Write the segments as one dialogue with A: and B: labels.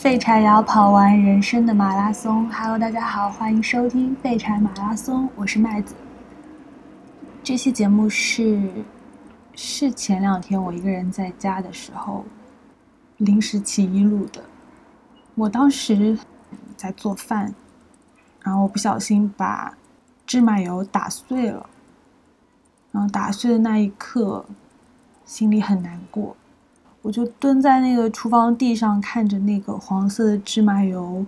A: 废柴也要跑完人生的马拉松。Hello，大家好，欢迎收听废柴马拉松，我是麦子。这期节目是是前两天我一个人在家的时候临时起意录的。我当时在做饭，然后我不小心把芝麻油打碎了，然后打碎的那一刻，心里很难过。我就蹲在那个厨房地上，看着那个黄色的芝麻油，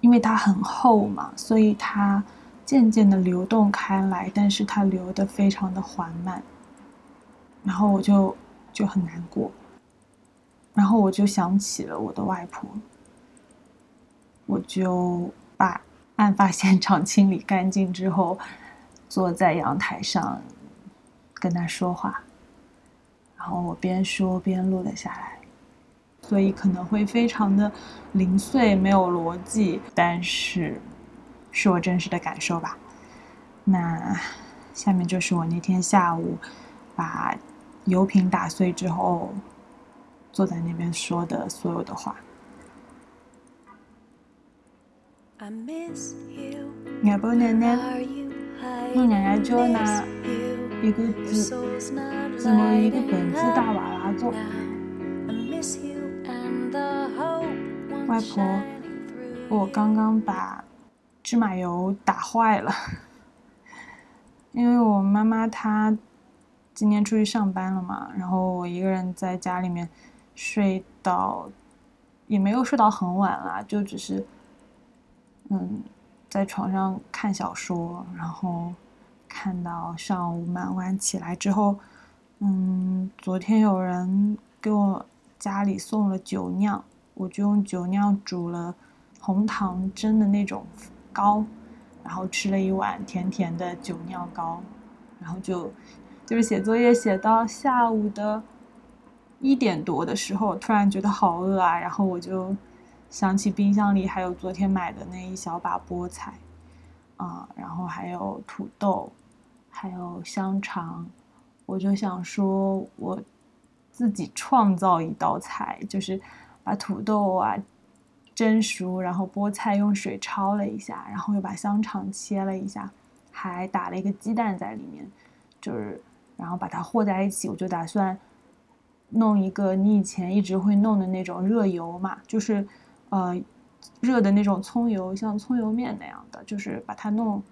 A: 因为它很厚嘛，所以它渐渐的流动开来，但是它流的非常的缓慢。然后我就就很难过，然后我就想起了我的外婆，我就把案发现场清理干净之后，坐在阳台上跟她说话。然后我边说边录了下来，所以可能会非常的零碎，没有逻辑，但是是我真实的感受吧。那下面就是我那天下午把油瓶打碎之后，坐在那边说的所有的话。外婆奶奶，我奶奶叫那一个字。怎么一个本子大瓦拉做？外婆，我刚刚把芝麻油打坏了，因为我妈妈她今天出去上班了嘛，然后我一个人在家里面睡到也没有睡到很晚啦，就只是嗯在床上看小说，然后看到上午蛮晚起来之后。嗯，昨天有人给我家里送了酒酿，我就用酒酿煮了红糖蒸的那种糕，然后吃了一碗甜甜的酒酿糕，然后就就是写作业写到下午的一点多的时候，突然觉得好饿啊，然后我就想起冰箱里还有昨天买的那一小把菠菜，啊，然后还有土豆，还有香肠。我就想说，我自己创造一道菜，就是把土豆啊蒸熟，然后菠菜用水焯了一下，然后又把香肠切了一下，还打了一个鸡蛋在里面，就是然后把它和在一起。我就打算弄一个你以前一直会弄的那种热油嘛，就是呃热的那种葱油，像葱油面那样的，就是把它弄。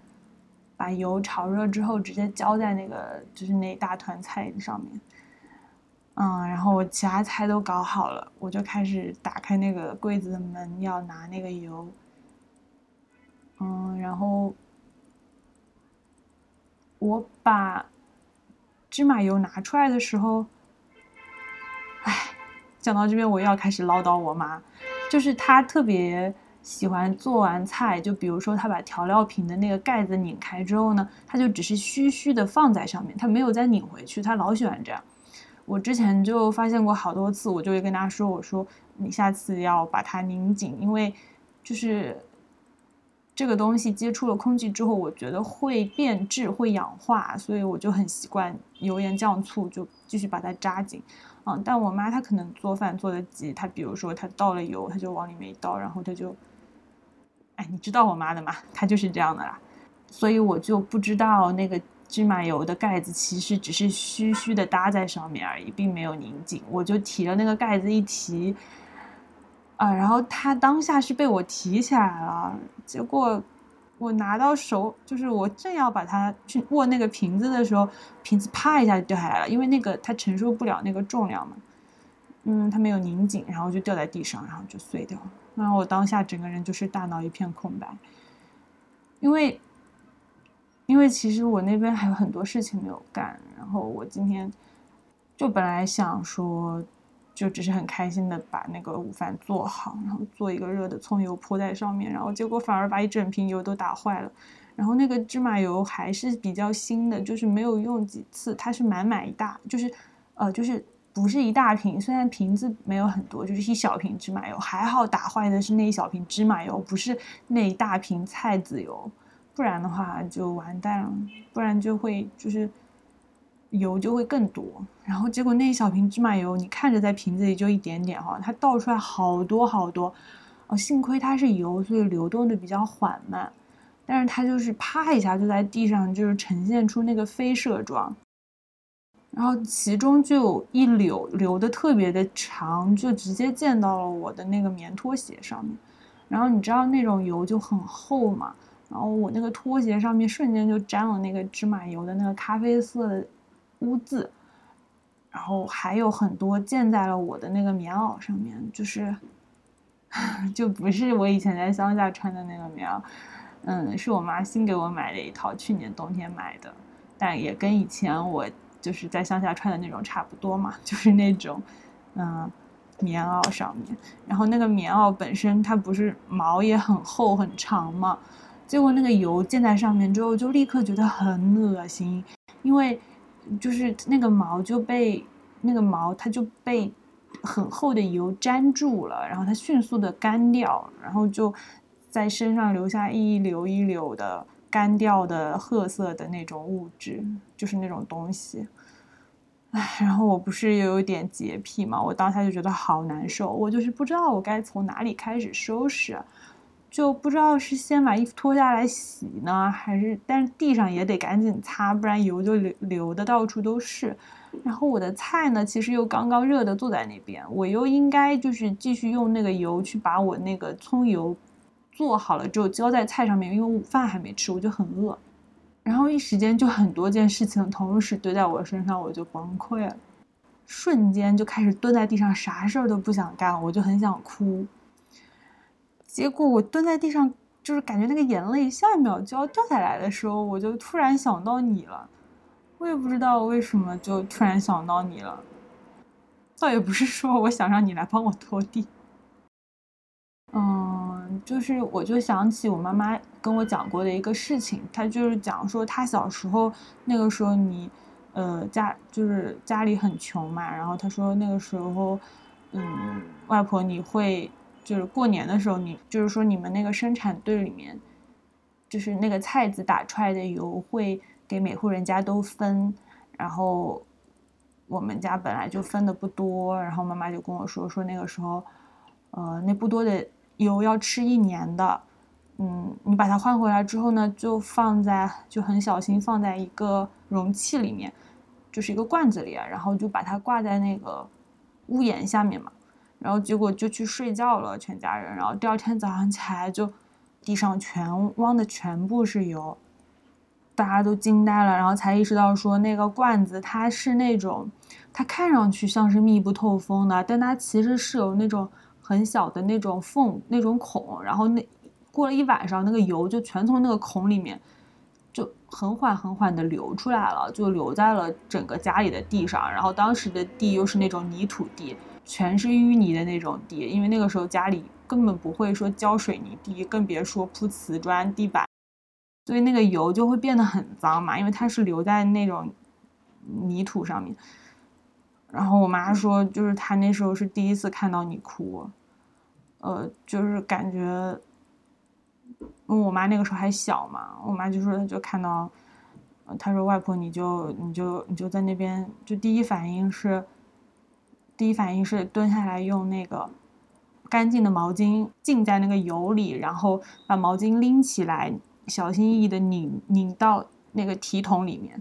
A: 把油炒热之后，直接浇在那个就是那一大团菜上面，嗯，然后我其他菜都搞好了，我就开始打开那个柜子的门，要拿那个油，嗯，然后我把芝麻油拿出来的时候，哎，讲到这边我又要开始唠叨我妈，就是他特别。喜欢做完菜，就比如说他把调料瓶的那个盖子拧开之后呢，他就只是虚虚的放在上面，他没有再拧回去，他老喜欢这样。我之前就发现过好多次，我就会跟他说：“我说你下次要把它拧紧，因为就是这个东西接触了空气之后，我觉得会变质、会氧化，所以我就很习惯油盐酱醋就继续把它扎紧。嗯，但我妈她可能做饭做的急，她比如说她倒了油，她就往里面一倒，然后她就。哎，你知道我妈的嘛？她就是这样的啦，所以我就不知道那个芝麻油的盖子其实只是虚虚的搭在上面而已，并没有拧紧。我就提了那个盖子一提，啊，然后它当下是被我提起来了，结果我拿到手，就是我正要把它去握那个瓶子的时候，瓶子啪一下就掉下来了，因为那个它承受不了那个重量嘛，嗯，它没有拧紧，然后就掉在地上，然后就碎掉了。那我当下整个人就是大脑一片空白，因为，因为其实我那边还有很多事情没有干，然后我今天就本来想说，就只是很开心的把那个午饭做好，然后做一个热的葱油泼在上面，然后结果反而把一整瓶油都打坏了，然后那个芝麻油还是比较新的，就是没有用几次，它是满满一大，就是呃就是。不是一大瓶，虽然瓶子没有很多，就是一小瓶芝麻油。还好打坏的是那一小瓶芝麻油，不是那一大瓶菜籽油，不然的话就完蛋了。不然就会就是油就会更多。然后结果那一小瓶芝麻油，你看着在瓶子里就一点点哈，它倒出来好多好多。哦，幸亏它是油，所以流动的比较缓慢。但是它就是啪一下就在地上，就是呈现出那个飞射状。然后其中就有一绺流的特别的长，就直接溅到了我的那个棉拖鞋上面。然后你知道那种油就很厚嘛，然后我那个拖鞋上面瞬间就沾了那个芝麻油的那个咖啡色的污渍。然后还有很多溅在了我的那个棉袄上面，就是。就不是我以前在乡下穿的那个棉袄，嗯，是我妈新给我买的一套，去年冬天买的，但也跟以前我就是在乡下穿的那种差不多嘛，就是那种，嗯，棉袄上面，然后那个棉袄本身它不是毛也很厚很长嘛，结果那个油溅在上面之后，就立刻觉得很恶心，因为就是那个毛就被那个毛它就被。很厚的油粘住了，然后它迅速的干掉，然后就在身上留下一绺一绺的干掉的褐色的那种物质，就是那种东西。唉，然后我不是也有点洁癖嘛，我当下就觉得好难受，我就是不知道我该从哪里开始收拾，就不知道是先把衣服脱下来洗呢，还是但是地上也得赶紧擦，不然油就流流的到处都是。然后我的菜呢，其实又刚刚热的坐在那边，我又应该就是继续用那个油去把我那个葱油做好了之后浇在菜上面，因为午饭还没吃，我就很饿。然后一时间就很多件事情同时堆在我身上，我就崩溃了，瞬间就开始蹲在地上，啥事儿都不想干，我就很想哭。结果我蹲在地上，就是感觉那个眼泪下一秒就要掉下来的时候，我就突然想到你了。我也不知道为什么就突然想到你了，倒也不是说我想让你来帮我拖地，嗯，就是我就想起我妈妈跟我讲过的一个事情，她就是讲说她小时候那个时候你，呃家就是家里很穷嘛，然后她说那个时候，嗯，外婆你会就是过年的时候你就是说你们那个生产队里面，就是那个菜籽打出来的油会。给每户人家都分，然后我们家本来就分的不多，然后妈妈就跟我说说那个时候，呃，那不多的油要吃一年的，嗯，你把它换回来之后呢，就放在就很小心放在一个容器里面，就是一个罐子里，然后就把它挂在那个屋檐下面嘛，然后结果就去睡觉了，全家人，然后第二天早上起来就地上全汪的全部是油。大家都惊呆了，然后才意识到说那个罐子它是那种，它看上去像是密不透风的，但它其实是有那种很小的那种缝、那种孔，然后那过了一晚上，那个油就全从那个孔里面就很缓很缓的流出来了，就留在了整个家里的地上。然后当时的地又是那种泥土地，全是淤泥的那种地，因为那个时候家里根本不会说浇水泥地，更别说铺瓷砖地板。所以那个油就会变得很脏嘛，因为它是留在那种泥土上面。然后我妈说，就是她那时候是第一次看到你哭，呃，就是感觉，因为我妈那个时候还小嘛，我妈就说她就看到，她说外婆你就你就你就在那边，就第一反应是，第一反应是蹲下来用那个干净的毛巾浸在那个油里，然后把毛巾拎起来。小心翼翼的拧拧到那个提桶里面，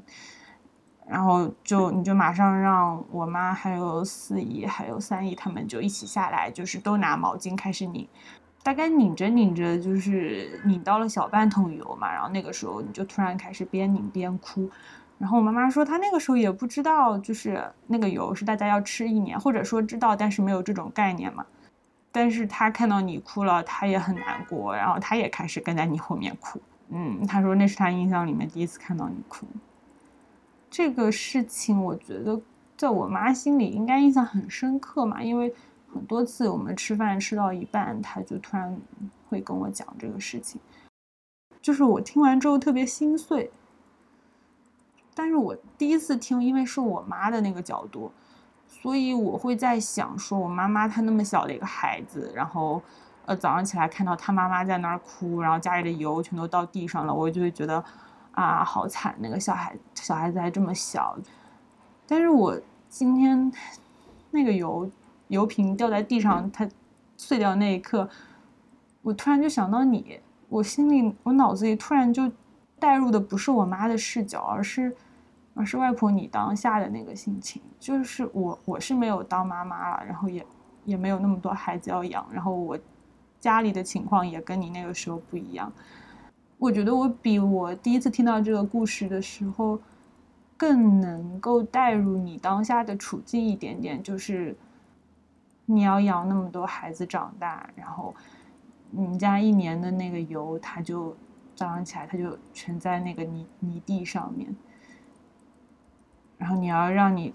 A: 然后就你就马上让我妈还有四姨还有三姨他们就一起下来，就是都拿毛巾开始拧，大概拧着拧着就是拧到了小半桶油嘛，然后那个时候你就突然开始边拧边哭，然后我妈妈说她那个时候也不知道就是那个油是大家要吃一年，或者说知道但是没有这种概念嘛。但是她看到你哭了，她也很难过，然后她也开始跟在你后面哭。嗯，她说那是她印象里面第一次看到你哭。这个事情我觉得在我妈心里应该印象很深刻嘛，因为很多次我们吃饭吃到一半，她就突然会跟我讲这个事情，就是我听完之后特别心碎。但是我第一次听，因为是我妈的那个角度，所以我会在想，说我妈妈她那么小的一个孩子，然后。呃，早上起来看到她妈妈在那儿哭，然后家里的油全都到地上了，我就会觉得，啊，好惨！那个小孩小孩子还这么小，但是我今天那个油油瓶掉在地上，它碎掉那一刻，我突然就想到你，我心里我脑子里突然就带入的不是我妈的视角，而是而是外婆你当下的那个心情，就是我我是没有当妈妈了，然后也也没有那么多孩子要养，然后我家里的情况也跟你那个时候不一样。我觉得我比我第一次听到这个故事的时候。更能够带入你当下的处境一点点，就是你要养那么多孩子长大，然后你们家一年的那个油，它就早上起来它就全在那个泥泥地上面，然后你要让你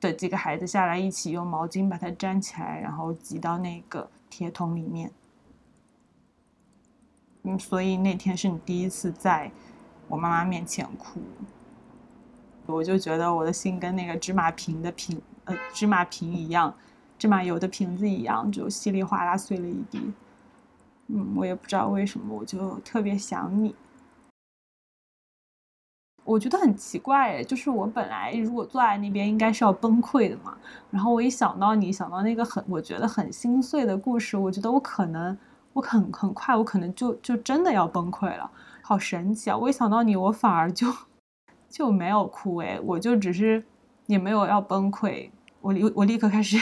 A: 的几个孩子下来一起用毛巾把它粘起来，然后挤到那个铁桶里面。嗯，所以那天是你第一次在我妈妈面前哭。我就觉得我的心跟那个芝麻瓶的瓶，呃，芝麻瓶一样，芝麻油的瓶子一样，就稀里哗啦碎了一地。嗯，我也不知道为什么，我就特别想你。我觉得很奇怪，就是我本来如果坐在那边应该是要崩溃的嘛，然后我一想到你，想到那个很我觉得很心碎的故事，我觉得我可能，我很很快，我可能就就真的要崩溃了，好神奇啊！我一想到你，我反而就。就没有哭哎，我就只是也没有要崩溃，我立我立刻开始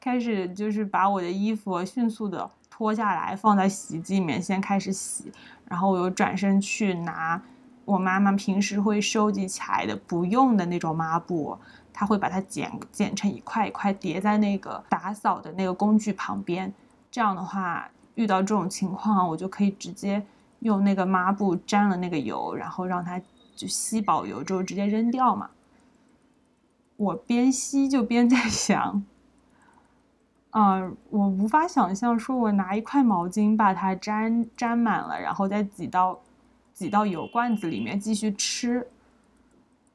A: 开始就是把我的衣服迅速的脱下来放在洗衣机里面先开始洗，然后我又转身去拿我妈妈平时会收集起来的不用的那种抹布，她会把它剪剪成一块一块叠在那个打扫的那个工具旁边，这样的话遇到这种情况我就可以直接用那个抹布沾了那个油，然后让它。就吸饱油之后直接扔掉嘛。我边吸就边在想，啊，我无法想象说我拿一块毛巾把它沾沾满了，然后再挤到挤到油罐子里面继续吃。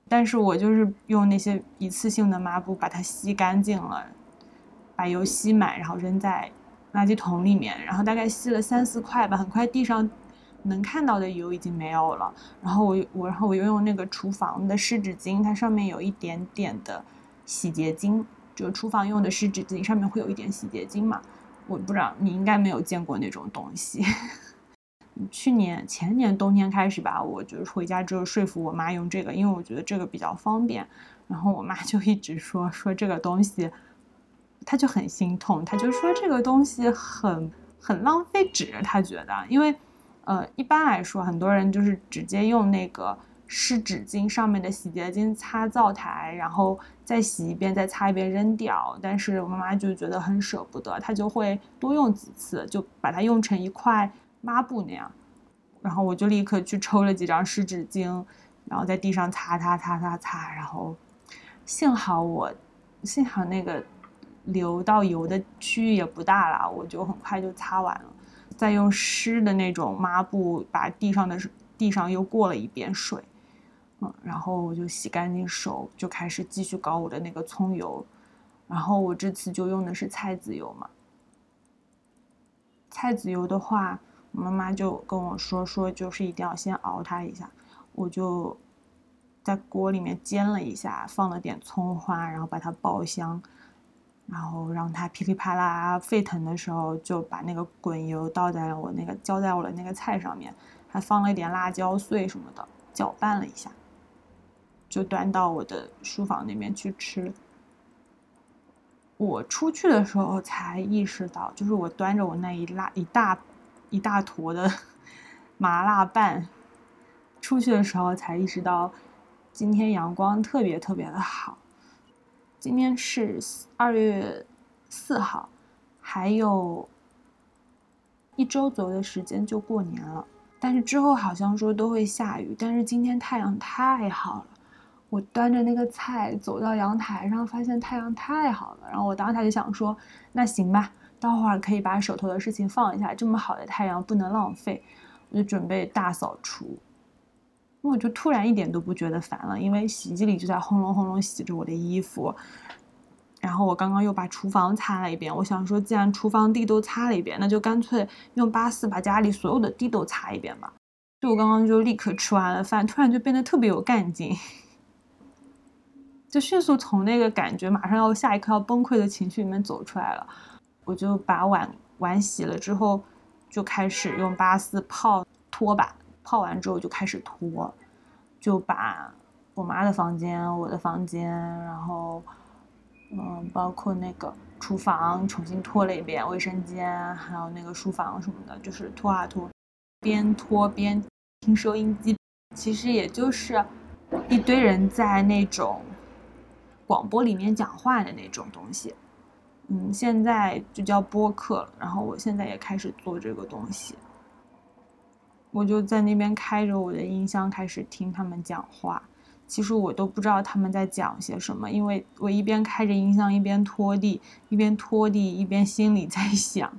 A: 但是我就是用那些一次性的抹布把它吸干净了，把油吸满，然后扔在垃圾桶里面，然后大概吸了三四块吧，很快地上。能看到的油已经没有了，然后我我然后我又用那个厨房的湿纸巾，它上面有一点点的洗洁精，就厨房用的湿纸巾上面会有一点洗洁精嘛，我不知道你应该没有见过那种东西。去年前年冬天开始吧，我就回家之后说服我妈用这个，因为我觉得这个比较方便，然后我妈 就一直说说这个东西，她就很心痛，她就说这个东西很很浪费纸，她觉得因为。呃，一般来说，很多人就是直接用那个湿纸巾上面的洗洁精擦灶台，然后再洗一遍，再擦一遍扔掉。但是我妈妈就觉得很舍不得，她就会多用几次，就把它用成一块抹布那样。然后我就立刻去抽了几张湿纸巾，然后在地上擦擦擦擦擦。然后幸好我，幸好那个流到油的区域也不大了，我就很快就擦完了。再用湿的那种抹布把地上的地上又过了一遍水，嗯，然后我就洗干净手，就开始继续搞我的那个葱油，然后我这次就用的是菜籽油嘛。菜籽油的话，妈妈就跟我说说，就是一定要先熬它一下，我就在锅里面煎了一下，放了点葱花，然后把它爆香。然后让它噼里啪啦沸腾的时候，就把那个滚油倒在了我那个浇在我的那个菜上面，还放了一点辣椒碎什么的，搅拌了一下，就端到我的书房那边去吃。我出去的时候才意识到，就是我端着我那一辣一大一大坨的 麻辣拌出去的时候才意识到，今天阳光特别特别的好。今天是二月四号，还有一周左右的时间就过年了。但是之后好像说都会下雨，但是今天太阳太好了。我端着那个菜走到阳台上，发现太阳太好了。然后我当时就想说，那行吧，待会儿可以把手头的事情放一下，这么好的太阳不能浪费。我就准备大扫除。我就突然一点都不觉得烦了，因为洗衣机里就在轰隆轰隆洗着我的衣服，然后我刚刚又把厨房擦了一遍。我想说，既然厨房地都擦了一遍，那就干脆用八四把家里所有的地都擦一遍吧。就我刚刚就立刻吃完了饭，突然就变得特别有干劲。就迅速从那个感觉马上要下一刻要崩溃的情绪里面走出来了。我就把碗碗洗了之后，就开始用八四泡拖把，泡完之后就开始拖，就把我妈的房间、我的房间，然后嗯，包括那个厨房重新拖了一遍，卫生间还有那个书房什么的，就是拖啊拖，边拖边听收音机，其实也就是一堆人在那种。广播里面讲话的那种东西，嗯，现在就叫播客了。然后我现在也开始做这个东西，我就在那边开着我的音箱开始听他们讲话。其实我都不知道他们在讲些什么，因为我一边开着音箱一边拖地，一边拖地一边心里在想，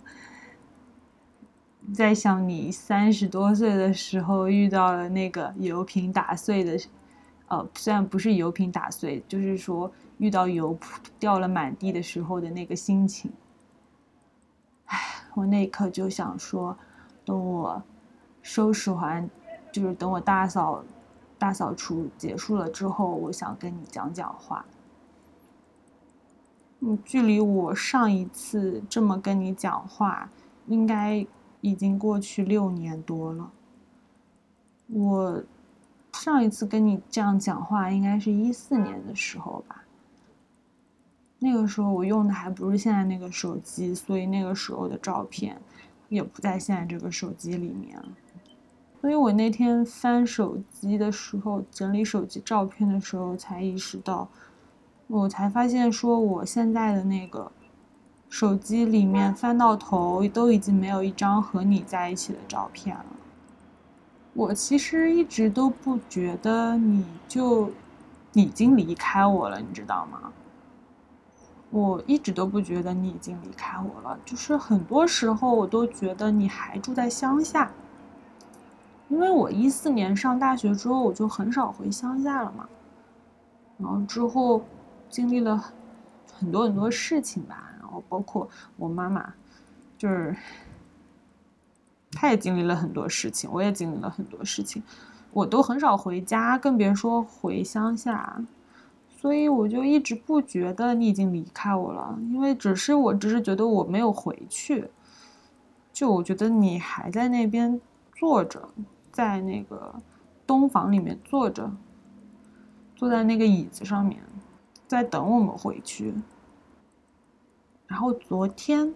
A: 在想你三十多岁的时候遇到了那个油瓶打碎的。呃，虽然不是油瓶打碎，就是说遇到油掉了满地的时候的那个心情。唉，我那一刻就想说，等我收拾完，就是等我大扫大扫除结束了之后，我想跟你讲讲话。嗯，距离我上一次这么跟你讲话，应该已经过去六年多了。我。上一次跟你这样讲话，应该是一四年的时候吧。那个时候我用的还不是现在那个手机，所以那个时候的照片也不在现在这个手机里面。所以我那天翻手机的时候，整理手机照片的时候，才意识到，我才发现说，我现在的那个手机里面翻到头都已经没有一张和你在一起的照片了。我其实一直都不觉得你就已经离开我了，你知道吗？我一直都不觉得你已经离开我了，就是很多时候我都觉得你还住在乡下，因为我一四年上大学之后我就很少回乡下了嘛，然后之后经历了很多很多事情吧，然后包括我妈妈，就是。他也经历了很多事情，我也经历了很多事情，我都很少回家，更别说回乡下，所以我就一直不觉得你已经离开我了，因为只是我只是觉得我没有回去，就我觉得你还在那边坐着，在那个东房里面坐着，坐在那个椅子上面，在等我们回去。然后昨天，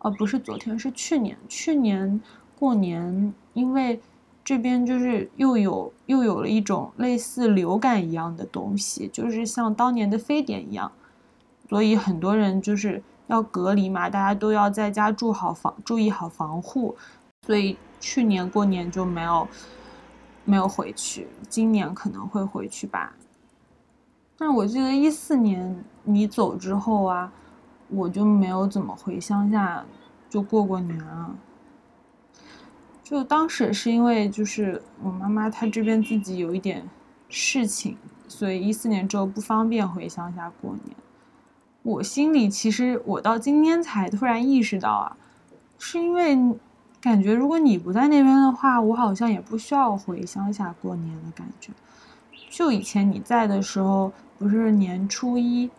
A: 哦，不是昨天，是去年，去年。过年，因为这边就是又有又有了一种类似流感一样的东西，就是像当年的非典一样，所以很多人就是要隔离嘛，大家都要在家住好防，注意好防护，所以去年过年就没有没有回去，今年可能会回去吧。但我记得一四年你走之后啊，我就没有怎么回乡下就过过年了。就当时是因为就是我妈妈她这边自己有一点事情，所以一四年之后不方便回乡下过年。我心里其实我到今天才突然意识到啊，是因为感觉如果你不在那边的话，我好像也不需要回乡下过年的感觉。就以前你在的时候，不是年初一，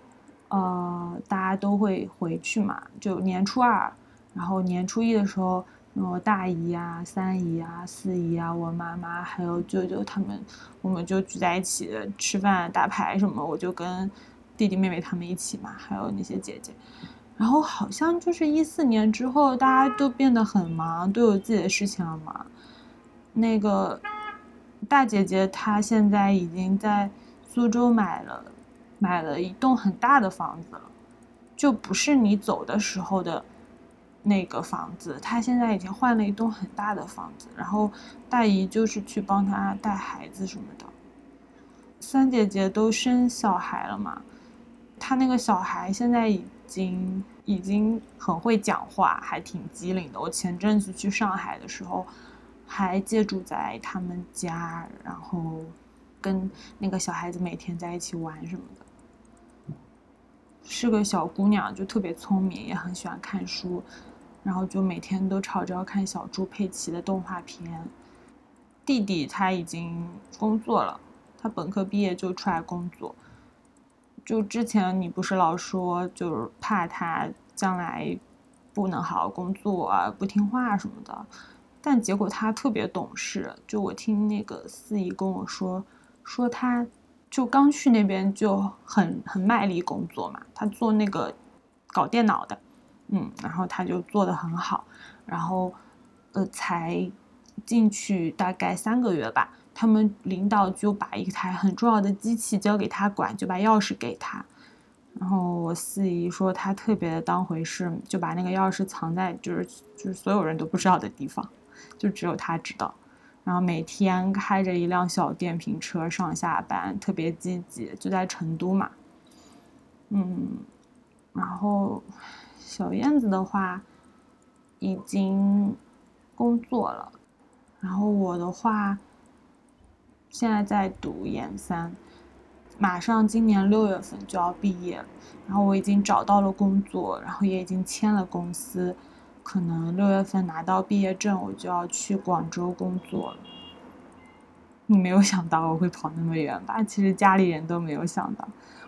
A: 呃，大家都会回去嘛，就年初二，然后年初一的时候。我大姨啊、三姨啊、四姨啊，我妈妈还有舅舅他们，我们就聚在一起吃饭、打牌什么。我就跟弟弟妹妹他们一起嘛，还有那些姐姐。然后好像就是一四年之后，大家都变得很忙，都有自己的事情了嘛。那个大姐姐她现在已经在苏州买了买了一栋很大的房子了，就不是你走的时候的。那个房子，他现在已经换了一栋很大的房子，然后大姨就是去帮他带孩子什么的。三姐姐都生小孩了嘛，他那个小孩现在已经已经很会讲话，还挺机灵的。我前阵子去上海的时候，还借住在他们家，然后跟那个小孩子每天在一起玩什么的。是个小姑娘，就特别聪明，也很喜欢看书。然后就每天都吵着要看小猪佩奇的动画片。弟弟他已经工作了，他本科毕业就出来工作。就之前你不是老说，就是怕他将来不能好好工作啊，不听话什么的。但结果他特别懂事，就我听那个司仪跟我说，说他就刚去那边就很很卖力工作嘛，他做那个搞电脑的，嗯，然后他就做的很好，然后呃才进去大概三个月吧。他们领导就把一台很重要的机器交给他管，就把钥匙给他。然后我四姨说他特别的当回事，就把那个钥匙藏在就是就是所有人都不知道的地方，就只有他知道。然后每天开着一辆小电瓶车上下班，特别积极，就在成都嘛。嗯，然后小燕子的话已经工作了，然后我的话。现在在读研三，马上今年六月份就要毕业了。然后我已经找到了工作，然后也已经签了公司，可能六月份拿到毕业证，我就要去广州工作了。你没有想到我会跑那么远吧？其实家里人都没有想到，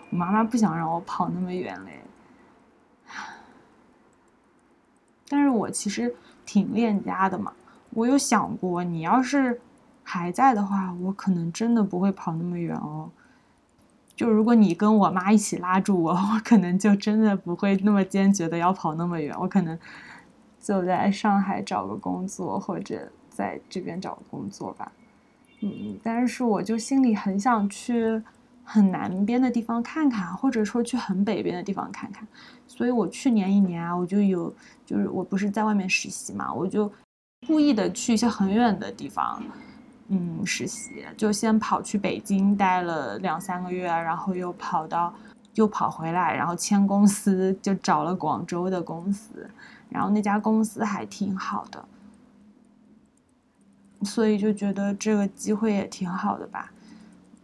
A: 我妈妈不想让我跑那么远嘞。但是我其实挺恋家的嘛，我有想过，你要是。还在的话，我可能真的不会跑那么远哦。就如果你跟我妈一起拉住我，我可能就真的不会那么坚决的要跑那么远。我可能就在上海找个工作，或者在这边找个工作吧。嗯，但是我就心里很想去很南边的地方看看，或者说去很北边的地方看看。所以我去年一年啊，我就有，就是我不是在外面实习嘛，我就故意的去一些很远的地方。嗯，实习就先跑去北京待了两三个月，然后又跑到，又跑回来，然后签公司就找了广州的公司，然后那家公司还挺好的，所以就觉得这个机会也挺好的吧。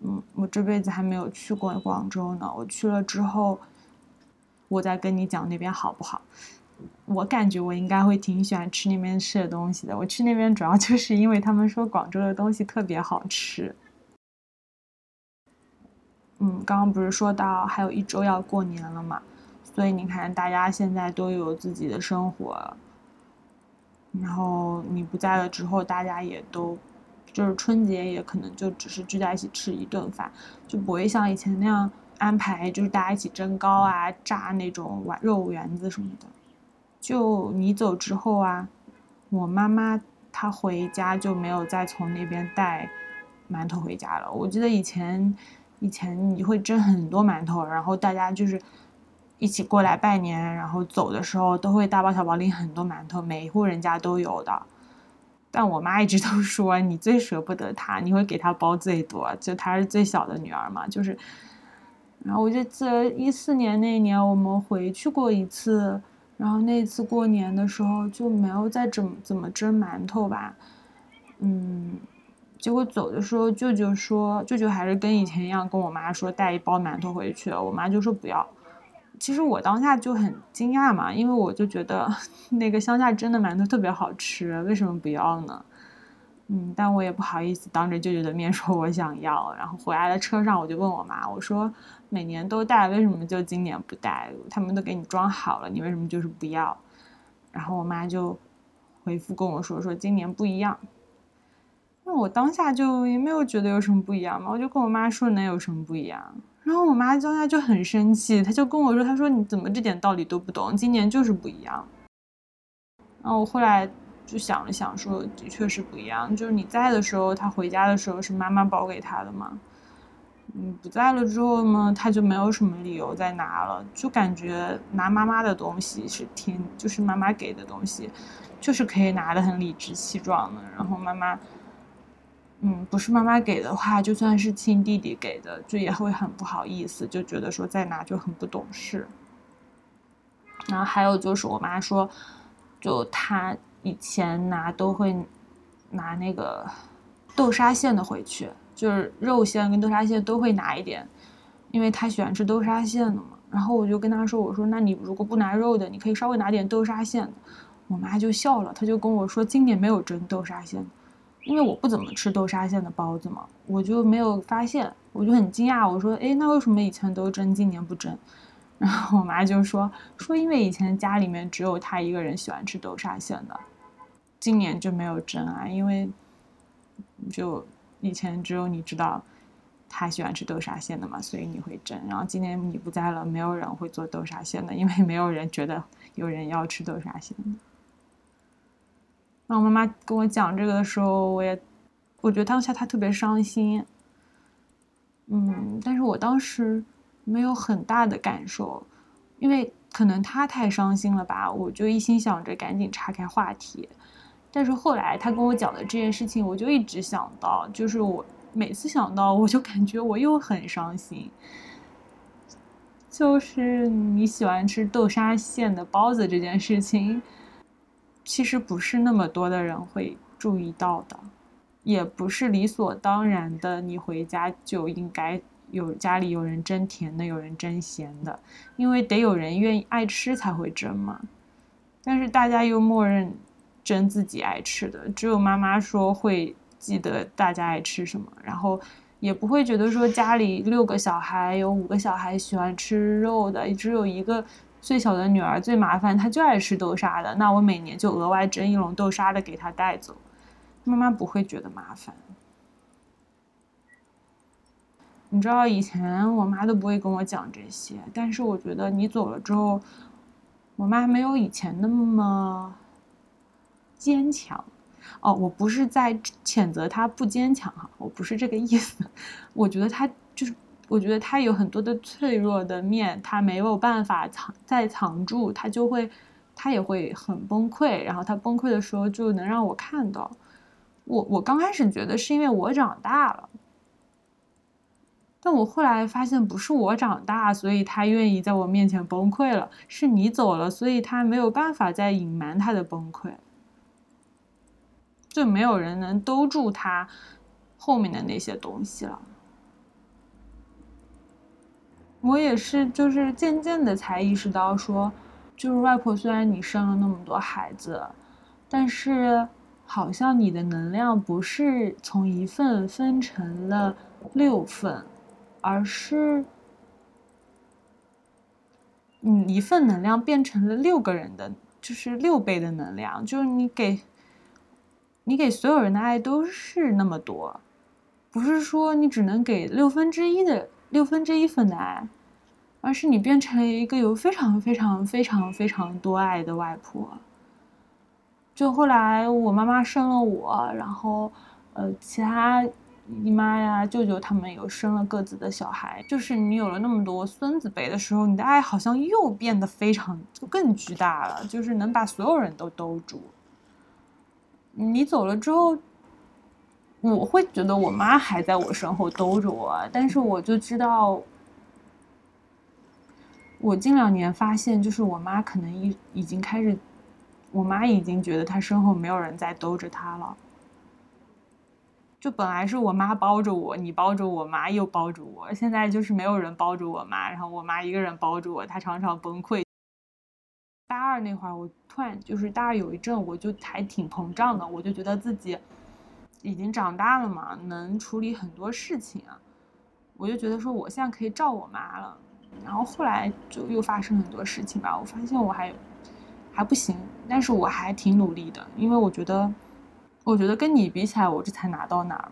A: 嗯，我这辈子还没有去过广州呢，我去了之后，我再跟你讲那边好不好。我感觉我应该会挺喜欢吃那边吃的东西的。我去那边主要就是因为他们说广州的东西特别好吃。嗯，刚刚不是说到还有一周要过年了嘛，所以你看大家现在都有自己的生活，然后你不在了之后，大家也都就是春节也可能就只是聚在一起吃一顿饭，就不会像以前那样安排，就是大家一起蒸糕啊、炸那种丸肉圆子什么的。就你走之后啊，我妈妈她回家就没有再从那边带馒头回家了。我记得以前，以前你会蒸很多馒头，然后大家就是一起过来拜年，然后走的时候都会大包小包拎很多馒头，每一户人家都有的。但我妈一直都 说你最舍不得她，你会给她包最多，就她是最小的女儿嘛，就是。然后我就记得一四年那年我们回去过一次。然后那次过年的时候就没有再怎么怎么蒸馒头吧，嗯，结果走的时候舅舅说，舅舅还是跟以前一样跟我妈说带一包馒头回去，我妈就说不要。其实我当下就很惊讶嘛，因为我就觉得 那个乡下蒸的馒头特别好吃，为什么不要呢？嗯，但我也不好意思当着舅舅的面说我想要。然后回来的车上我就问我妈，我说每年都带，为什么就今年不带？他们都给你装好了，你为什么就是不要？然后我妈就回复跟我说，说今年不一样。那我当下就也没有觉得有什么不一样嘛，我就跟我妈说能有什么不一样？然后我妈当下就很生气，她就跟我说，她说你怎么这点道理都不懂？今年就是不一样。然后我后来。就想了想，说的确是不一样。就是你在的时候，他回家的时候是妈妈包给他的嘛。嗯，不在了之后呢，他就没有什么理由再拿了。就感觉拿妈妈的东西是挺，就是妈妈给的东西，就是可以拿的很理直气壮的。然后妈妈，嗯，不是妈妈给的话，就算是亲弟弟给的，就也会很不好意思，就觉得说再拿就很不懂事。然后还有就是我妈说，就她。以前拿都会拿那个豆沙馅的回去，就是肉馅跟豆沙馅都会拿一点，因为她喜欢吃豆沙馅的嘛。然后我就跟她说：“我说那你如果不拿肉的，你可以稍微拿点豆沙馅。”我妈就笑了，她就跟我说：“今年没有蒸豆沙馅。”因为我不怎么吃豆沙馅的包子嘛，我就没有发现，我就很惊讶，我说，哎，那为什么以前都蒸，今年不蒸？然后我妈就说，说因为以前家里面只有她一个人喜欢吃豆沙馅的，今年就没有蒸啊，因为就以前只有你知道她喜欢吃豆沙馅的嘛，所以你会蒸。然后今年你不在了，没有人会做豆沙馅的，因为没有人觉得有人要吃豆沙馅的。然后妈妈跟我讲这个的时候，我也，我觉得当下她特别伤心。嗯，但是我当时没有很大的感受，因为可能她太伤心了吧，我就一心想着赶紧岔开话题。但是后来她跟我讲的这件事情，我就一直想到，就是我每次想到，我就感觉我又很伤心。就是你喜欢吃豆沙馅的包子这件事情。其实不是那么多的人会注意到的，也不是理所当然的。你回家就应该有家里有人蒸甜的，有人蒸咸的，因为得有人愿意爱吃才会蒸嘛。但是大家又默认蒸自己爱吃的，只有妈妈说会记得大家爱吃什么，然后也不会觉得说家里六个小孩有五个小孩喜欢吃肉的，只有一个。最小的女儿最麻烦，她就爱吃豆沙的。那我每年就额外蒸一笼豆沙的给她带走，妈妈不会觉得麻烦。你知道以前我妈都不会跟我讲这些，但是我觉得你走了之后，我妈没有以前那么坚强。哦，我不是在谴责她不坚强哈，我不是这个意思。我觉得她就是。我觉得他有很多的脆弱的面，他没有办法藏再藏住，他就会，他也会很崩溃。然后他崩溃的时候就能让我看到。我我刚开始觉得是因为我长大了，但我后来发现不是我长大，所以他愿意在我面前崩溃了，是你走了，所以他没有办法再隐瞒他的崩溃，就没有人能兜住他后面的那些东西了。我也是，就是渐渐的才意识到，说，就是外婆，虽然你生了那么多孩子，但是好像你的能量不是从一份分成了六份，而是，你，一份能量变成了六个人的，就是六倍的能量，就是你给，你给所有人的爱都是那么多，不是说你只能给六分之一的。六分之一份的爱，而是你变成了一个有非常非常非常非常多爱的外婆。就后来我妈妈生了我，然后，呃，其他姨妈呀、舅舅他们有生了各自的小孩。就是你有了那么多孙子辈的时候，你的爱好像又变得非常就更巨大了，就是能把所有人都兜住。你走了之后。我会觉得我妈还在我身后兜着我，但是我就知道，我近两年发现，就是我妈可能已已经开始，我妈已经觉得她身后没有人在兜着她了。就本来是我妈包着我，你包着我妈又包着我，现在就是没有人包着我妈，然后我妈一个人包着我，她常常崩溃。大二那会儿，我突然就是大二有一阵，我就还挺膨胀的，我就觉得自己。已经长大了嘛，能处理很多事情啊，我就觉得说我现在可以照我妈了。然后后来就又发生很多事情吧，我发现我还还不行，但是我还挺努力的，因为我觉得，我觉得跟你比起来，我这才拿到哪儿？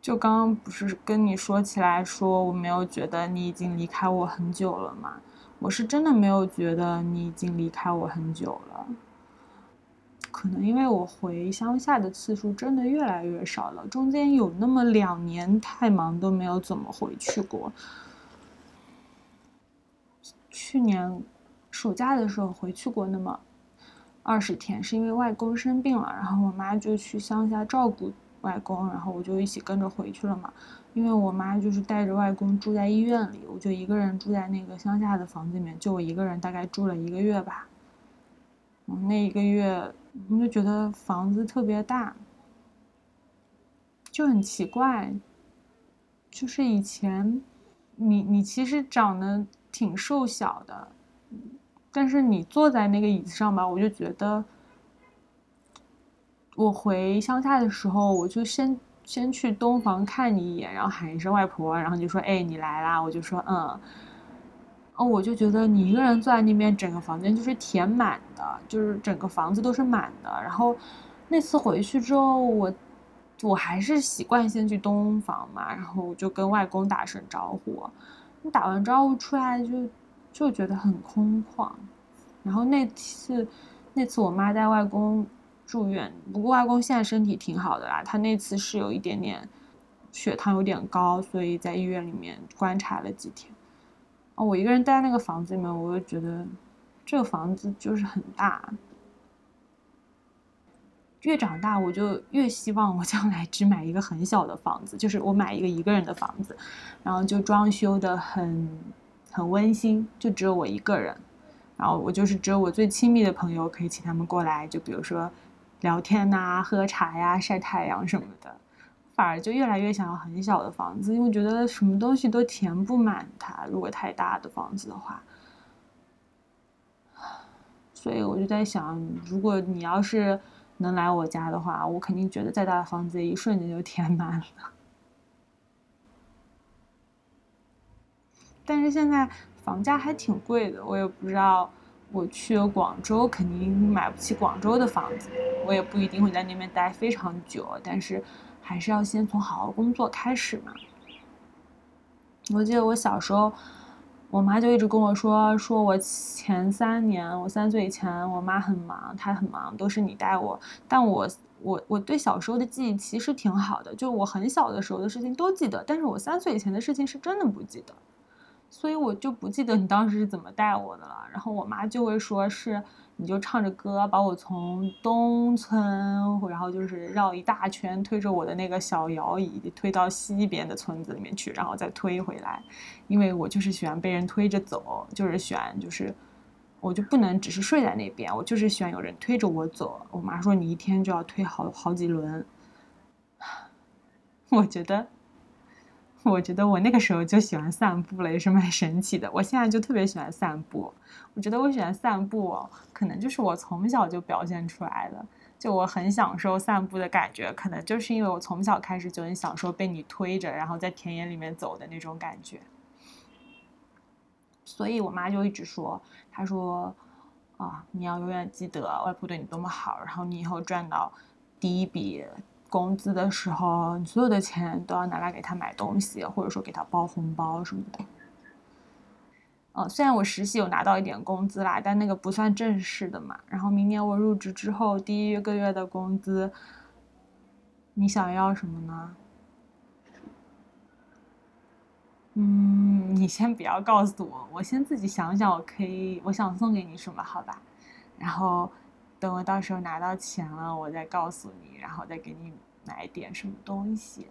A: 就刚刚不是跟你说起来说我没有觉得你已经离开我很久了吗？我是真的没有觉得你已经离开我很久了。可能因为我回乡下的次数真的越来越少了，中间有那么两年太忙都没有怎么回去过。去年暑假的时候回去过那么二十天，是因为外公生病了，然后我妈就去乡下照顾外公，然后我就一起跟着回去了嘛。因为我妈就是带着外公住在医院里，我就一个人住在那个乡下的房子里面，就我一个人，大概住了一个月吧。那一个月。我就觉得房子特别大，就很奇怪。就是以前，你你其实长得挺瘦小的，但是你坐在那个椅子上吧，我就觉得我回乡下的时候，我就先先去东房看你一眼，然后喊一声外婆，然后就说：“哎，你来啦！”我就说：“嗯。”哦，我就觉得你一个人坐在那边，整个房间就是填满的，就是整个房子都是满的。然后那次回去之后，我我还是习惯先去东房嘛，然后就跟外公打声招呼。你打完招呼出来就就觉得很空旷。然后那次那次我妈带外公住院，不过外公现在身体挺好的啦。他那次是有一点点血糖有点高，所以在医院里面观察了几天。我一个人待在那个房子里面，我就觉得这个房子就是很大。越长大，我就越希望我将来只买一个很小的房子，就是我买一个一个人的房子，然后就装修的很很温馨，就只有我一个人，然后我就是只有我最亲密的朋友可以请他们过来，就比如说聊天呐、喝茶呀、晒太阳什么的。就越来越想要很小的房子，因为觉得什么东西都填不满它。如果太大的房子的话，所以我就在想，如果你要是能来我家的话，我肯定觉得再大的房子一瞬间就填满了。但是现在房价还挺贵的，我也不知道。我去广州，肯定买不起广州的房子，我也不一定会在那边待非常久，但是。还是要先从好好工作开始嘛。我记得我小时候，我妈就一直跟我说，说我前三年，我三岁以前，我妈很忙，她很忙，都是你带我。但我我我对小时候的记忆其实挺好的，就我很小的时候的事情都记得，但是我三岁以前的事情是真的不记得，所以我就不记得你当时是怎么带我的了。然后我妈就会说是。你就唱着歌把我从东村，然后就是绕一大圈，推着我的那个小摇椅推到西边的村子里面去，然后再推回来。因为我就是喜欢被人推着走，就是喜欢就是我就不能只是睡在那边，我就是喜欢有人推着我走。我妈说你一天就要推好好几轮，我觉得。我觉得我那个时候就喜欢散步了，也是蛮神奇的。我现在就特别喜欢散步。我觉得我喜欢散步，可能就是我从小就表现出来的。就我很享受散步的感觉，可能就是因为我从小开始就很享受被你推着，然后在田野里面走的那种感觉。所以我妈就一直说，她说：“啊，你要永远记得外婆对你多么好，然后你以后赚到第一笔。”工资的时候，你所有的钱都要拿来给他买东西，或者说给他包红包什么的。嗯，虽然我实习有拿到一点工资啦，但那个不算正式的嘛。然后明年我入职之后，第一个月的工资，你想要什么呢？嗯，你先不要告诉我，我先自己想想，我可以，我想送给你什么，好吧？然后。等我到时候拿到钱了，我再告诉你，然后再给你买点什么东西。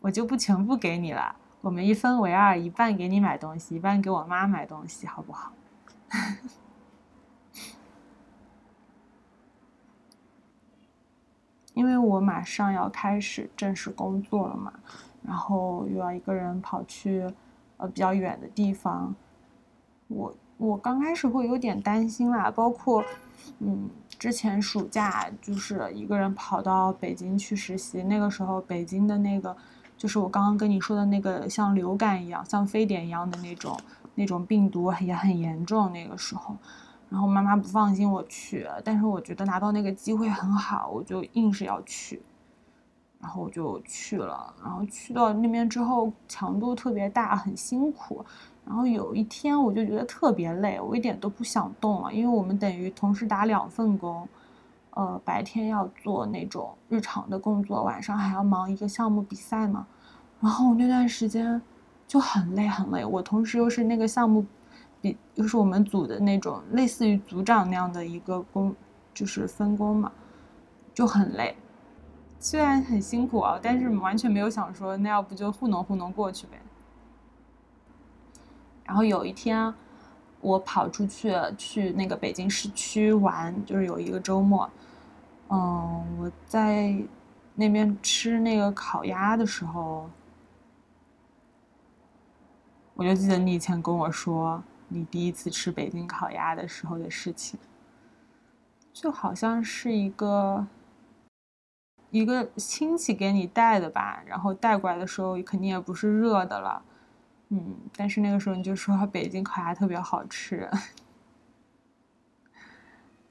A: 我就不全部给你了，我们一分为二，一半给你买东西，一半给我妈买东西，好不好？因为我马上要开始正式工作了嘛，然后又要一个人跑去呃比较远的地方，我。我刚开始会有点担心啦，包括，嗯，之前暑假就是一个人跑到北京去实习，那个时候北京的那个，就是我刚刚跟你说的那个像流感一样、像非典一样的那种那种病毒也很严重。那个时候，然后妈妈不放心我去，但是我觉得拿到那个机会很好，我就硬是要去，然后我就去了。然后去到那边之后，强度特别大，很辛苦。然后有一天我就觉得特别累，我一点都不想动了，因为我们等于同时打两份工，呃，白天要做那种日常的工作，晚上还要忙一个项目比赛嘛。然后我那段时间就很累很累，我同时又是那个项目比又是我们组的那种类似于组长那样的一个工，就是分工嘛，就很累。虽然很辛苦啊，但是完全没有想说那要不就糊弄糊弄过去呗。然后有一天，我跑出去去那个北京市区玩，就是有一个周末，嗯，我在那边吃那个烤鸭的时候，我就记得你以前跟我说你第一次吃北京烤鸭的时候的事情，就好像是一个一个亲戚给你带的吧，然后带过来的时候肯定也不是热的了，嗯，但是那个时候你就说 北京烤鸭特别好吃。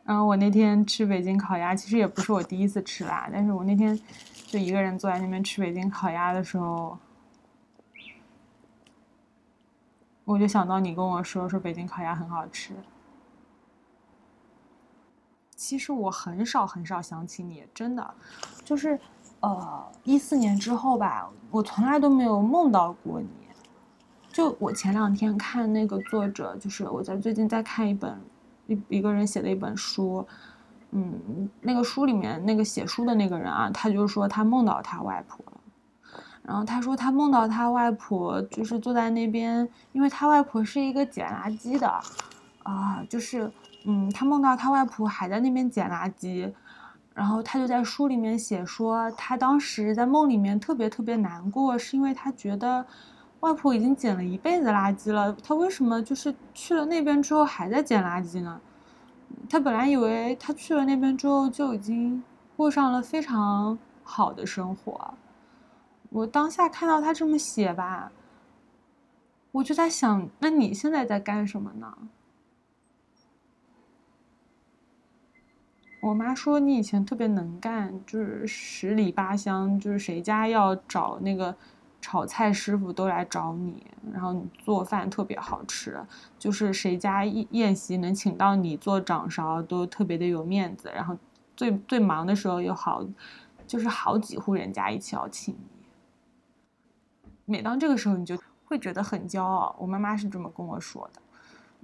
A: 然后我那天吃北京烤鸭，其实也不是我第一次吃啦。但是我那天就一个人坐在那边吃北京烤鸭的时候，我就想到你跟我说说北京烤鸭很好吃。其实我很少很少想起你，真的，就是呃一四年之后吧，我从来都没有梦到过你。就我前两天看那个作者，就是我在最近在看一本。一一个人写的一本书，嗯，那个书里面那个写书的那个人啊，他就说他梦到他外婆了，然后他说他梦到他外婆就是坐在那边，因为他外婆是一个捡垃圾的，啊，就是嗯，他梦到他外婆还在那边捡垃圾，然后他就在书里面写说他当时在梦里面特别特别难过，是因为他觉得。外婆已经捡了一辈子垃圾了，她为什么就是去了那边之后还在捡垃圾呢？她本来以为她去了那边之后就已经过上了非常好的生活。我当下看到他这么写吧，我就在想，那你现在在干什么呢？我妈说你以前特别能干，就是十里八乡，就是谁家要找那个。炒菜师傅都来找你，然后你做饭特别好吃，就是谁家宴宴席能请到你做掌勺，都特别的有面子。然后最最忙的时候有好，就是好几户人家一起要请你。每当这个时候，你就会觉得很骄傲。我妈妈是这么跟我说的。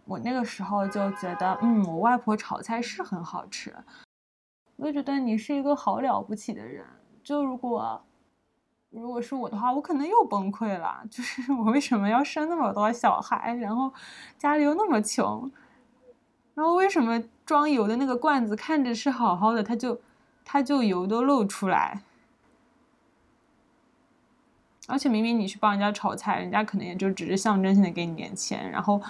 A: 我那个时候就觉得，嗯，我外婆炒菜是很好吃。我就觉得你是一个好了不起的人。就如果。如果是我的话，我可能又崩溃了。就是我为什么要生那么多小孩，然后家里又那么穷，然后为什么装油的那个罐子看着是好好的，它就它就油都漏出来？而且明明你去帮人家炒菜，人家可能也就只是象征性的给你点钱，然后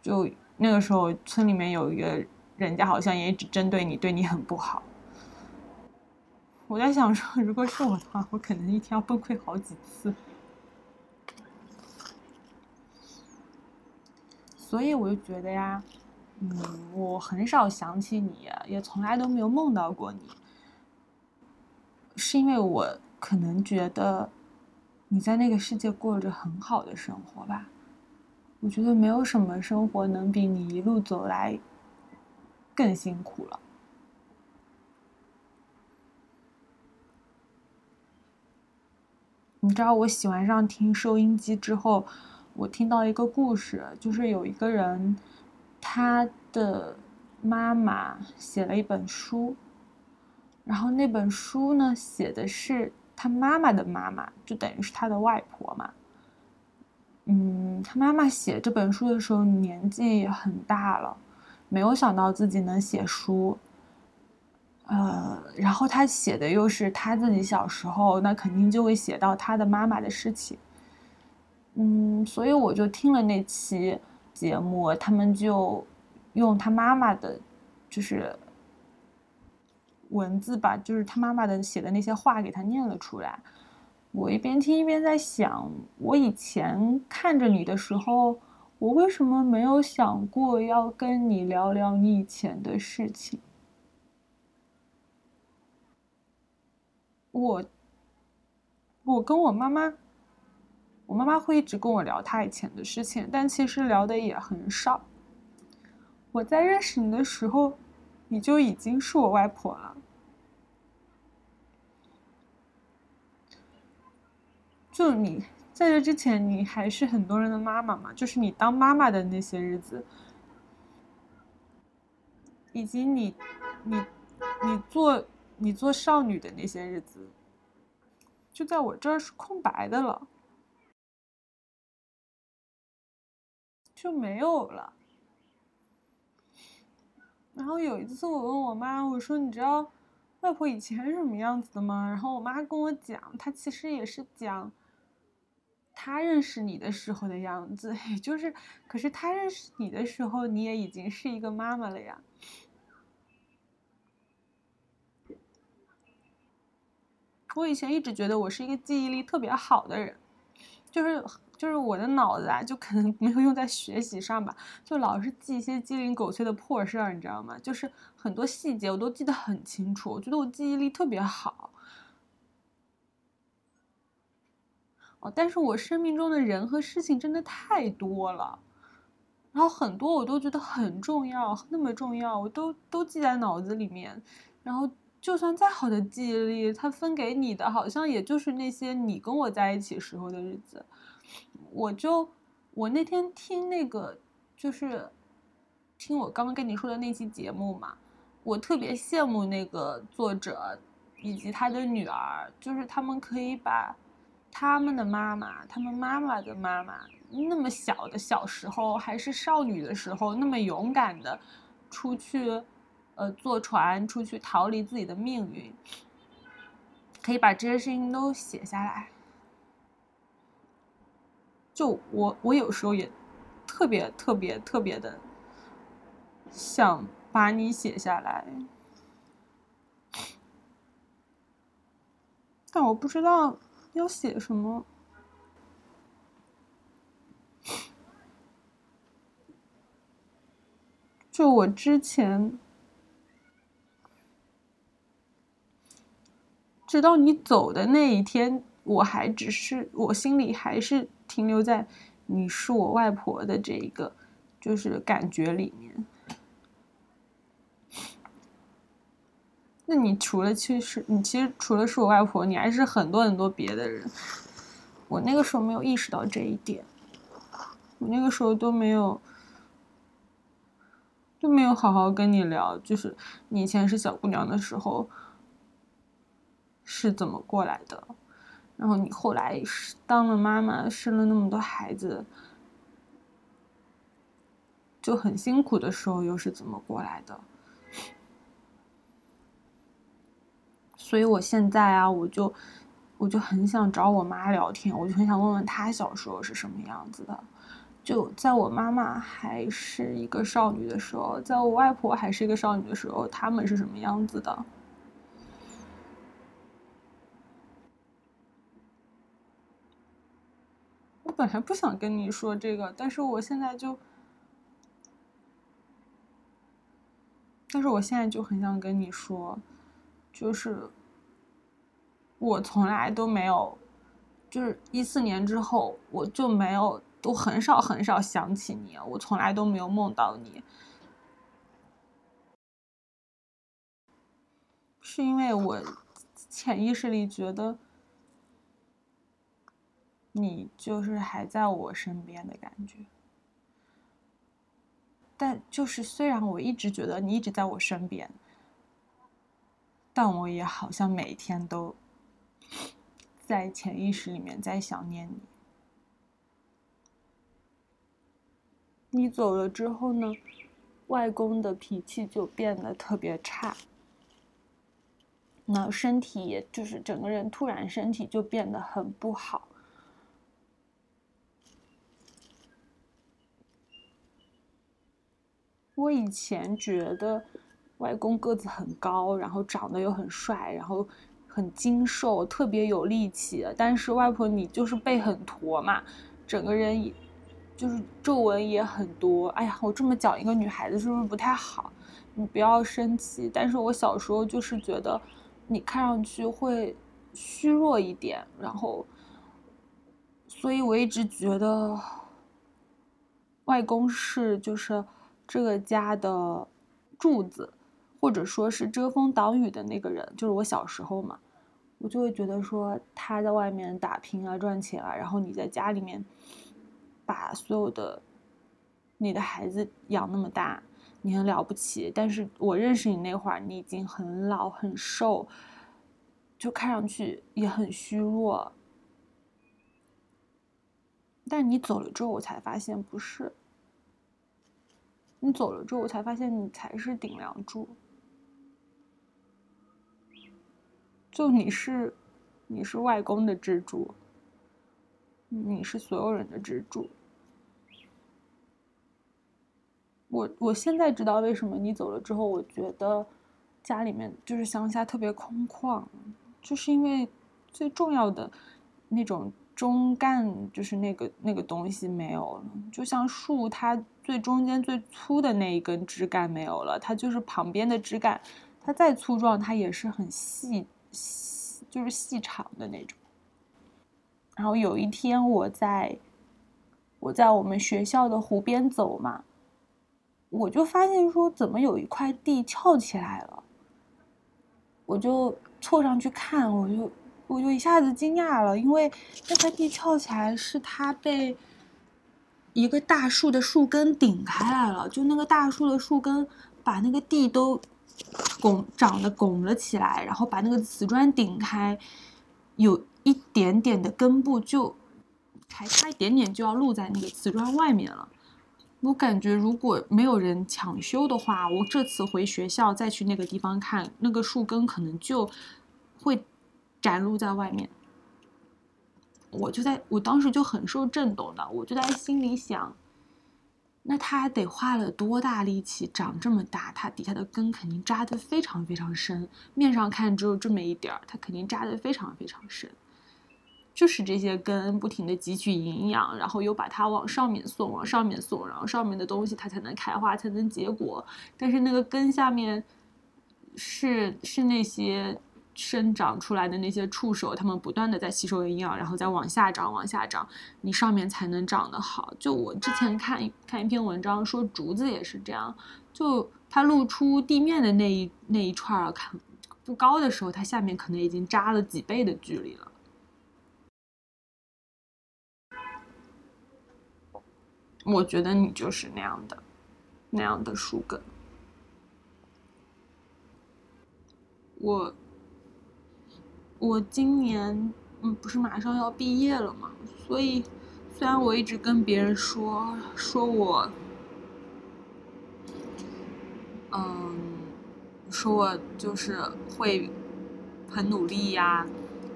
A: 就那个时候村里面有一个人家好像也只针对你，对你很不好。我在想说，如果是我的话，我可能一天要崩溃好几次。所以我就觉得呀，嗯，我很少想起你，也从来都没有梦到过你，是因为我可能觉得你在那个世界过着很好的生活吧。我觉得没有什么生活能比你一路走来更辛苦了。你知道我喜欢上听收音机之后，我听到一个故事，就是有一个人，他的妈妈写了一本书，然后那本书呢写的是他妈妈的妈妈，就等于是他的外婆嘛。嗯，他妈妈写这本书的时候年纪很大了，没有想到自己能写书。呃，然后他写的又是他自己小时候，那肯定就会写到他的妈妈的事情。嗯，所以我就听了那期节目，他们就用他妈妈的，就是文字把，就是他妈妈的写的那些话给他念了出来。我一边听一边在想，我以前看着你的时候，我为什么没有想过要跟你聊聊你以前的事情？我，我跟我妈妈，我妈妈会一直跟我聊她以前的事情，但其实聊的也很少。我在认识你的时候，你就已经是我外婆了。就你在这之前，你还是很多人的妈妈嘛，就是你当妈妈的那些日子，以及你，你，你做。你做少女的那些日子，就在我这儿是空白的了，就没有了。然后有一次，我问我妈，我说：“你知道外婆以前是什么样子的吗？”然后我妈跟我讲，她其实也是讲她认识你的时候的样子，也就是，可是她认识你的时候，你也已经是一个妈妈了呀。我以前一直觉得我是一个记忆力特别好的人，就是就是我的脑子啊，就可能没有用在学习上吧，就老是记一些鸡零狗碎的破事儿，你知道吗？就是很多细节我都记得很清楚，我觉得我记忆力特别好。哦，但是我生命中的人和事情真的太多了，然后很多我都觉得很重要，那么重要，我都都记在脑子里面，然后。就算再好的记忆力，他分给你的好像也就是那些你跟我在一起时候的日子。我就我那天听那个，就是听我刚刚跟你说的那期节目嘛，我特别羡慕那个作者以及他的女儿，就是他们可以把他们的妈妈、他们妈妈的妈妈那么小的小时候还是少女的时候，那么勇敢的出去。呃，坐船出去逃离自己的命运，可以把这些事情都写下来。就我，我有时候也特别特别特别的想把你写下来，但我不知道要写什么。就我之前。直到你走的那一天，我还只是我心里还是停留在你是我外婆的这一个就是感觉里面。那你除了其实你其实除了是我外婆，你还是很多很多别的人。我那个时候没有意识到这一点，我那个时候都没有都没有好好跟你聊，就是你以前是小姑娘的时候。是怎么过来的？然后你后来是当了妈妈，生了那么多孩子，就很辛苦的时候又是怎么过来的？所以我现在啊，我就我就很想找我妈聊天，我就很想问问她小时候是什么样子的。就在我妈妈还是一个少女的时候，在我外婆还是一个少女的时候，她们是什么样子的？本来不想跟你说这个，但是我现在就，但是我现在就很想跟你说，就是我从来都没有，就是一四年之后我就没有，都很少很少想起你，我从来都没有梦到你，是因为我潜意识里觉得。你就是还在我身边的感觉，但就是虽然我一直觉得你一直在我身边，但我也好像每天都在潜意识里面在想念你。你走了之后呢，外公的脾气就变得特别差，那身体也就是整个人突然身体就变得很不好。我以前觉得外公个子很高，然后长得又很帅，然后很精瘦，特别有力气。但是外婆你就是背很驼嘛，整个人也就是皱纹也很多。哎呀，我这么讲一个女孩子是不是不太好？你不要生气。但是我小时候就是觉得你看上去会虚弱一点，然后，所以我一直觉得外公是就是。这个家的柱子，或者说是遮风挡雨的那个人，就是我小时候嘛，我就会觉得说他在外面打拼啊，赚钱啊，然后你在家里面把所有的你的孩子养那么大，你很了不起。但是我认识你那会儿，你已经很老很瘦，就看上去也很虚弱。但你走了之后，我才发现不是。你走了之后，我才发现你才是顶梁柱。就你是，你是外公的支柱，你是所有人的支柱。我我现在知道为什么你走了之后，我觉得家里面就是乡下特别空旷，就是因为最重要的那种中干，就是那个那个东西没有了。就像树，它最中间最粗的那一根枝干没有了，它就是旁边的枝干，它再粗壮，它也是很细细，就是细长的那种。然后有一天我在我在我们学校的湖边走嘛，我就发现说怎么有一块地翘起来了，我就凑上去看，我就我就一下子惊讶了，因为那块地翘起来是它被一个大树的树根顶开来了，就那个大树的树根把那个地都拱长得拱了起来，然后把那个瓷砖顶开，有。一点点的根部就还差一点点就要露在那个瓷砖外面了。我感觉如果没有人抢修的话，我这次回学校再去那个地方看，那个树根可能就会展露在外面。我就在我当时就很受震动的，我就在心里想，那它得花了多大力气长这么大？它底下的根肯定扎得非常非常深，面上看只有这么一点儿，它肯定扎得非常非常深。就是这些根不停的汲取营养，然后又把它往上面送，往上面送，然后上面的东西它才能开花，才能结果。但是那个根下面是是那些生长出来的那些触手，它们不断的在吸收营养，然后再往下长，往下长，你上面才能长得好。就我之前看看一篇文章说，竹子也是这样，就它露出地面的那一那一串儿看不高的时候，它下面可能已经扎了几倍的距离了。我觉得你就是那样的，那样的树根。我，我今年嗯，不是马上要毕业了嘛，所以虽然我一直跟别人说说我，嗯，说我就是会很努力呀，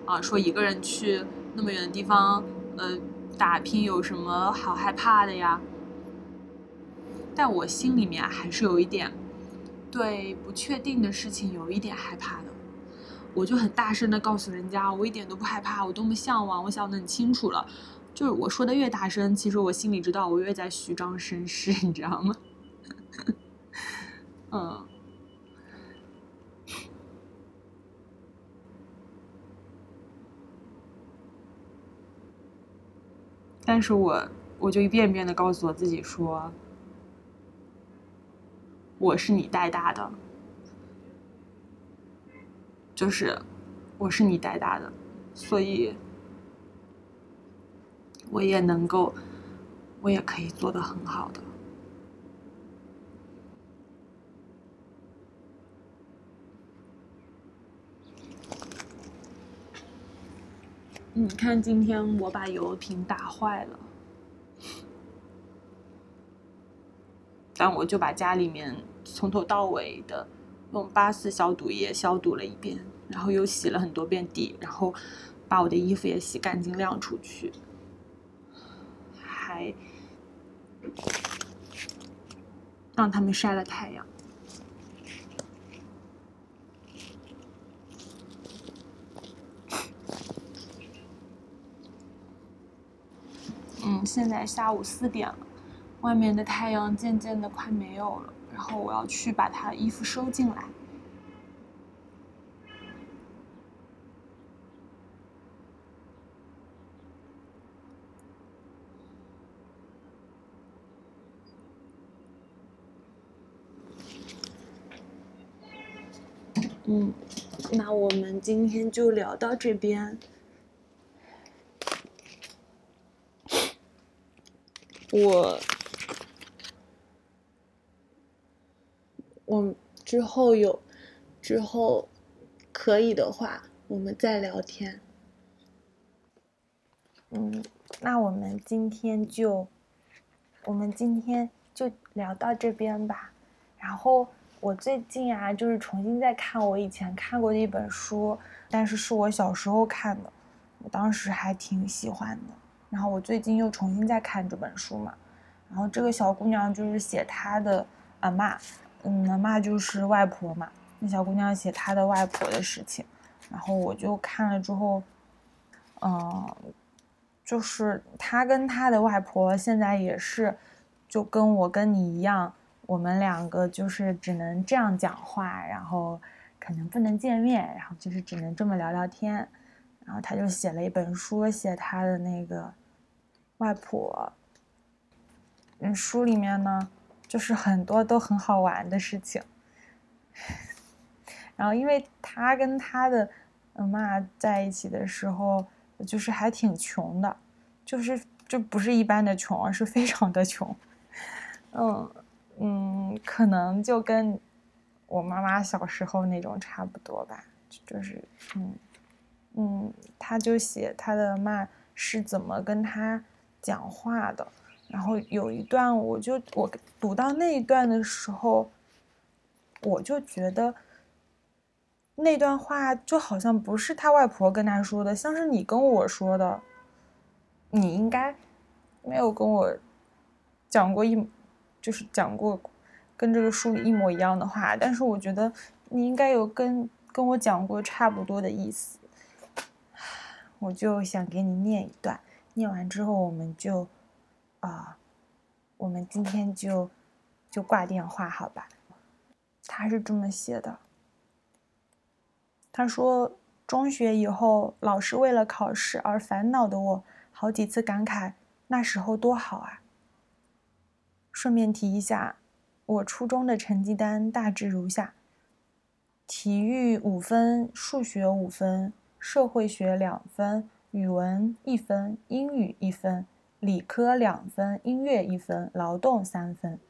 A: 啊，说一个人去那么远的地方，呃。打拼有什么好害怕的呀？但我心里面还是有一点对不确定的事情有一点害怕的。我就很大声的告诉人家，我一点都不害怕，我多么向往，我想的很清楚了。就是我说的越大声，其实我心里知道我越在虚张声势，你知道吗？嗯。但是我我就一遍遍的告诉我自己说，我是你带大的，就是我是你带大的，所以我也能够，我也可以做的很好的。你看，今天我把油瓶打坏了，但我就把家里面从头到尾的用八四消毒液消毒了一遍，然后又洗了很多遍地，然后把我的衣服也洗干净晾出去，还让他们晒了太阳。嗯现在下午四点了，外面的太阳渐渐的快没有了，然后我要去把他衣服收进来。嗯，那我们今天就聊到这边。我，我之后有，之后可以的话，我们再聊天。嗯，那我们今天就，我们今天就聊到这边吧。然后我最近啊，就是重新在看我以前看过的一本书，但是是我小时候看的，我当时还挺喜欢的。然后我最近又重新在看这本书嘛，然后这个小姑娘就是写她的阿妈，嗯，阿妈就是外婆嘛。那小姑娘写她的外婆的事情，然后我就看了之后，嗯，就是她跟她的外婆现在也是，就跟我跟你一样，我们两个就是只能这样讲话，然后可能不能见面，然后就是只能这么聊聊天。然后他就写了一本书，写他的那个外婆。嗯，书里面呢，就是很多都很好玩的事情。然后，因为他跟他的嗯妈在一起的时候，就是还挺穷的，就是就不是一般的穷，而是非常的穷。嗯嗯，可能就跟我妈妈小时候那种差不多吧，就是嗯嗯，他就写他的妈是怎么跟他讲话的。然后有一段，我就我读到那一段的时候，我就觉得。那段话就好像不是他外婆跟他说的，像是你跟我说的。你应该没有跟我讲过一，就是讲过跟这个书里一模一样的话，但是我觉得你应该有跟跟我讲过差不多的意思。我就想给你念一段，念完之后我们就啊，我们今天就就挂电话好吧？他是这么写的。他说：“中学以后，老是为了考试而烦恼的我，好几次感慨那时候多好啊。”顺便提一下，我初中的成绩单大致如下：体育五分，数学五分，社会学两分，语文一分，英语一分，理科两分，音乐一分，劳动三分。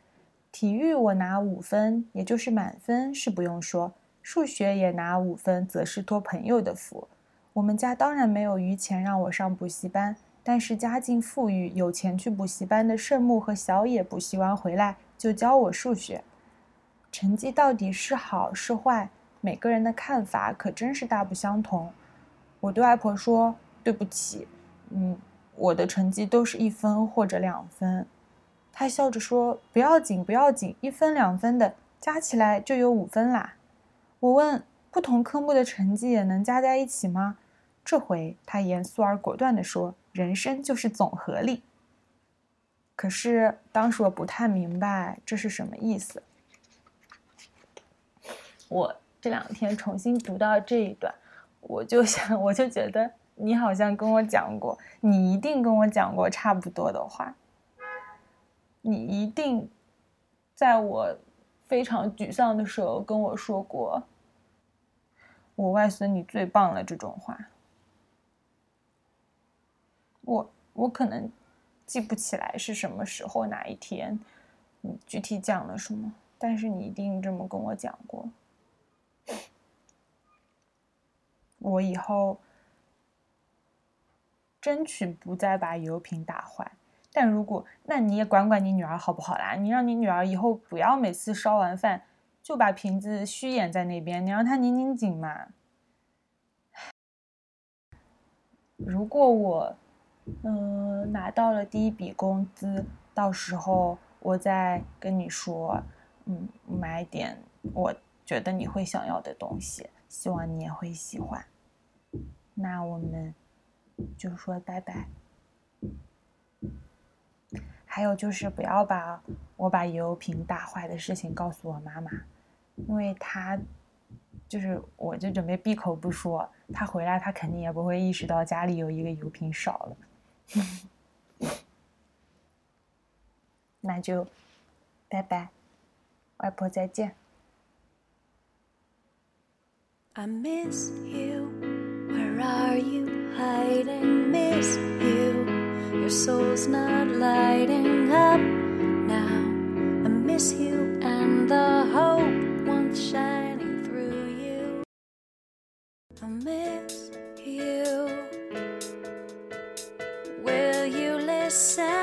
A: 体育我拿五分，也就是满分，是不用说。数学也拿五分，则是托朋友的福。我们家当然没有余钱让我上补习班，但是家境富裕，有钱去补习班的盛木和小野补习完回来就教我数学。成绩到底是好是坏，每个人的看法可真是大不相同。我对外婆说：“对不起，嗯，我的成绩都是一分或者两分。”他笑着说：“不要紧，不要紧，一分两分的加起来就有五分啦。”我问：不同科目的成绩也能加在一起吗？这回他严肃而果断地说：“人生就是总和力。”可是当时我不太明白这是什么意思。我这两天重新读到这一段，我就想，我就觉得你好像跟我讲过，你一定跟我讲过差不多的话。你一定在我非常沮丧的时候跟我说过。我外孙你最棒了，这种话，我我可能记不起来是什么时候哪一天，你具体讲了什么，但是你一定这么跟我讲过。我以后争取不再把油瓶打坏，但如果那你也管管你女儿好不好啦？你让你女儿以后不要每次烧完饭。就把瓶子虚掩在那边，你让他拧拧紧嘛。如果我，嗯，拿到了第一笔工资，到时候我再跟你说，嗯，买点我觉得你会想要的东西，希望你也会喜欢。那我们就说拜拜。还有就是不要把我把油瓶打坏的事情告诉我妈妈。因为她就是，我就准备闭口不说。她回来，她肯定也不会意识到家里有一个油瓶少了。那就拜拜，外婆再见。
B: I miss you. Where are you? hide and miss you. Your soul's not lighting up now. I miss you and the hope once
A: shining through you. I miss you. Will you listen?